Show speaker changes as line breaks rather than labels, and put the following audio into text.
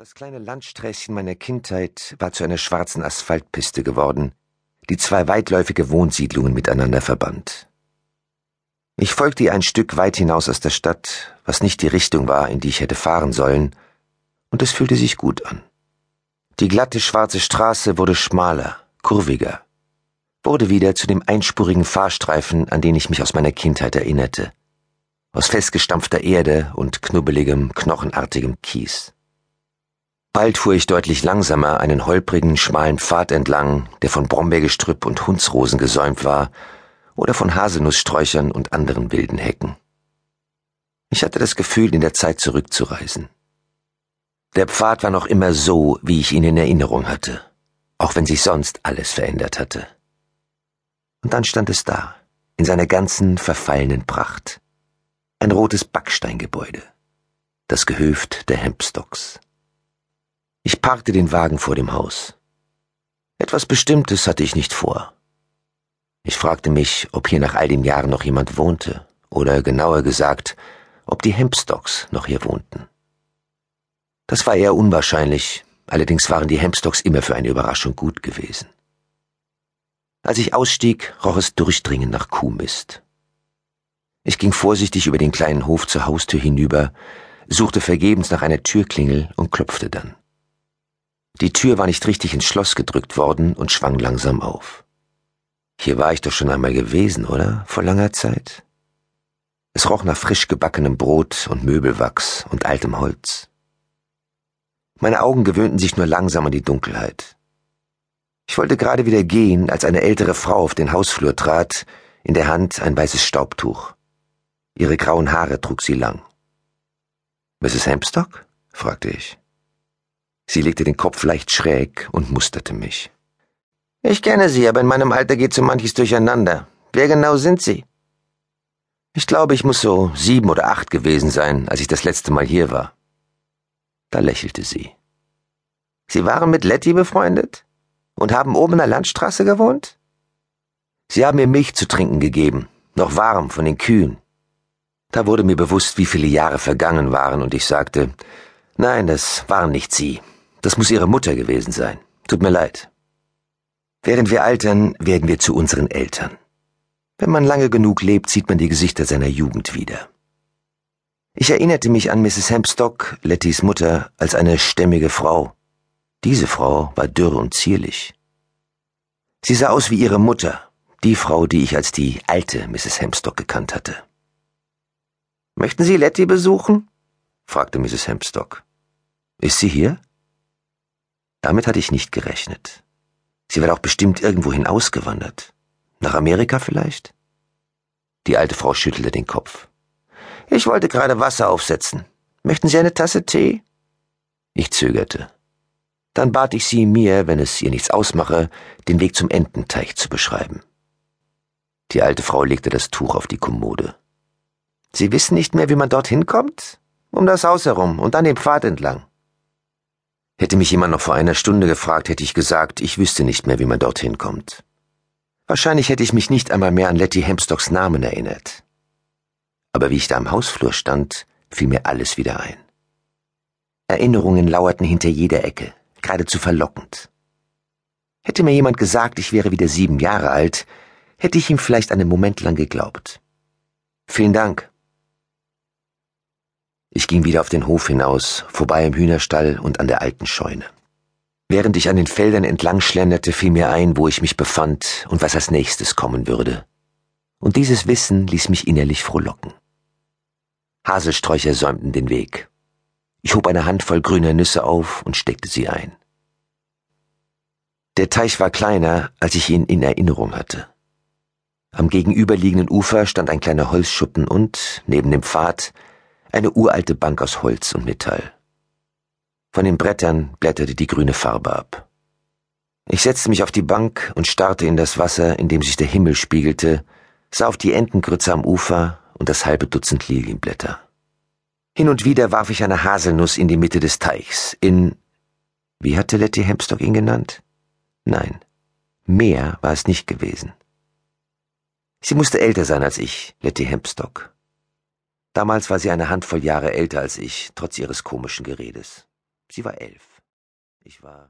Das kleine Landsträßchen meiner Kindheit war zu einer schwarzen Asphaltpiste geworden, die zwei weitläufige Wohnsiedlungen miteinander verband. Ich folgte ihr ein Stück weit hinaus aus der Stadt, was nicht die Richtung war, in die ich hätte fahren sollen, und es fühlte sich gut an. Die glatte schwarze Straße wurde schmaler, kurviger, wurde wieder zu dem einspurigen Fahrstreifen, an den ich mich aus meiner Kindheit erinnerte, aus festgestampfter Erde und knubbeligem, knochenartigem Kies. Bald fuhr ich deutlich langsamer einen holprigen, schmalen Pfad entlang, der von Brombeergestrüpp und Hundsrosen gesäumt war oder von Haselnusssträuchern und anderen wilden Hecken. Ich hatte das Gefühl, in der Zeit zurückzureisen. Der Pfad war noch immer so, wie ich ihn in Erinnerung hatte, auch wenn sich sonst alles verändert hatte. Und dann stand es da, in seiner ganzen verfallenen Pracht. Ein rotes Backsteingebäude, das Gehöft der Hempstocks. Ich parkte den Wagen vor dem Haus. Etwas Bestimmtes hatte ich nicht vor. Ich fragte mich, ob hier nach all den Jahren noch jemand wohnte, oder genauer gesagt, ob die Hempstocks noch hier wohnten. Das war eher unwahrscheinlich, allerdings waren die Hempstocks immer für eine Überraschung gut gewesen. Als ich ausstieg, roch es durchdringend nach Kuhmist. Ich ging vorsichtig über den kleinen Hof zur Haustür hinüber, suchte vergebens nach einer Türklingel und klopfte dann. Die Tür war nicht richtig ins Schloss gedrückt worden und schwang langsam auf. Hier war ich doch schon einmal gewesen, oder? Vor langer Zeit? Es roch nach frisch gebackenem Brot und Möbelwachs und altem Holz. Meine Augen gewöhnten sich nur langsam an die Dunkelheit. Ich wollte gerade wieder gehen, als eine ältere Frau auf den Hausflur trat, in der Hand ein weißes Staubtuch. Ihre grauen Haare trug sie lang. Mrs. Hempstock? fragte ich. Sie legte den Kopf leicht schräg und musterte mich.
Ich kenne Sie, aber in meinem Alter geht so manches durcheinander. Wer genau sind Sie?
Ich glaube, ich muss so sieben oder acht gewesen sein, als ich das letzte Mal hier war. Da lächelte sie.
Sie waren mit Letty befreundet? Und haben oben in der Landstraße gewohnt?
Sie haben mir Milch zu trinken gegeben, noch warm von den Kühen. Da wurde mir bewusst, wie viele Jahre vergangen waren, und ich sagte, nein, das waren nicht Sie. Das muss Ihre Mutter gewesen sein. Tut mir leid. Während wir altern, werden wir zu unseren Eltern. Wenn man lange genug lebt, sieht man die Gesichter seiner Jugend wieder. Ich erinnerte mich an Mrs. Hempstock, Lettys Mutter, als eine stämmige Frau. Diese Frau war dürr und zierlich. Sie sah aus wie ihre Mutter, die Frau, die ich als die alte Mrs. Hempstock gekannt hatte.
Möchten Sie Letty besuchen?
fragte Mrs. Hempstock. Ist sie hier? Damit hatte ich nicht gerechnet. Sie war doch bestimmt irgendwohin ausgewandert. Nach Amerika vielleicht? Die alte Frau schüttelte den Kopf.
Ich wollte gerade Wasser aufsetzen. Möchten Sie eine Tasse Tee?
Ich zögerte. Dann bat ich sie, mir, wenn es ihr nichts ausmache, den Weg zum Ententeich zu beschreiben. Die alte Frau legte das Tuch auf die Kommode.
Sie wissen nicht mehr, wie man dorthin kommt? Um das Haus herum und an dem Pfad entlang.
Hätte mich jemand noch vor einer Stunde gefragt, hätte ich gesagt, ich wüsste nicht mehr, wie man dorthin kommt. Wahrscheinlich hätte ich mich nicht einmal mehr an Letty Hempstocks Namen erinnert. Aber wie ich da am Hausflur stand, fiel mir alles wieder ein. Erinnerungen lauerten hinter jeder Ecke, geradezu verlockend. Hätte mir jemand gesagt, ich wäre wieder sieben Jahre alt, hätte ich ihm vielleicht einen Moment lang geglaubt. Vielen Dank, ich ging wieder auf den Hof hinaus, vorbei im Hühnerstall und an der alten Scheune. Während ich an den Feldern entlang schlenderte, fiel mir ein, wo ich mich befand und was als nächstes kommen würde. Und dieses Wissen ließ mich innerlich frohlocken. Haselsträucher säumten den Weg. Ich hob eine Handvoll grüner Nüsse auf und steckte sie ein. Der Teich war kleiner, als ich ihn in Erinnerung hatte. Am gegenüberliegenden Ufer stand ein kleiner Holzschuppen und, neben dem Pfad, eine uralte Bank aus Holz und Metall. Von den Brettern blätterte die grüne Farbe ab. Ich setzte mich auf die Bank und starrte in das Wasser, in dem sich der Himmel spiegelte, sah auf die Entengrütze am Ufer und das halbe Dutzend Lilienblätter. Hin und wieder warf ich eine Haselnuss in die Mitte des Teichs, in wie hatte Letty Hempstock ihn genannt? Nein, mehr war es nicht gewesen. Sie musste älter sein als ich, Letty Hempstock. Damals war sie eine Handvoll Jahre älter als ich, trotz ihres komischen Geredes. Sie war elf. Ich war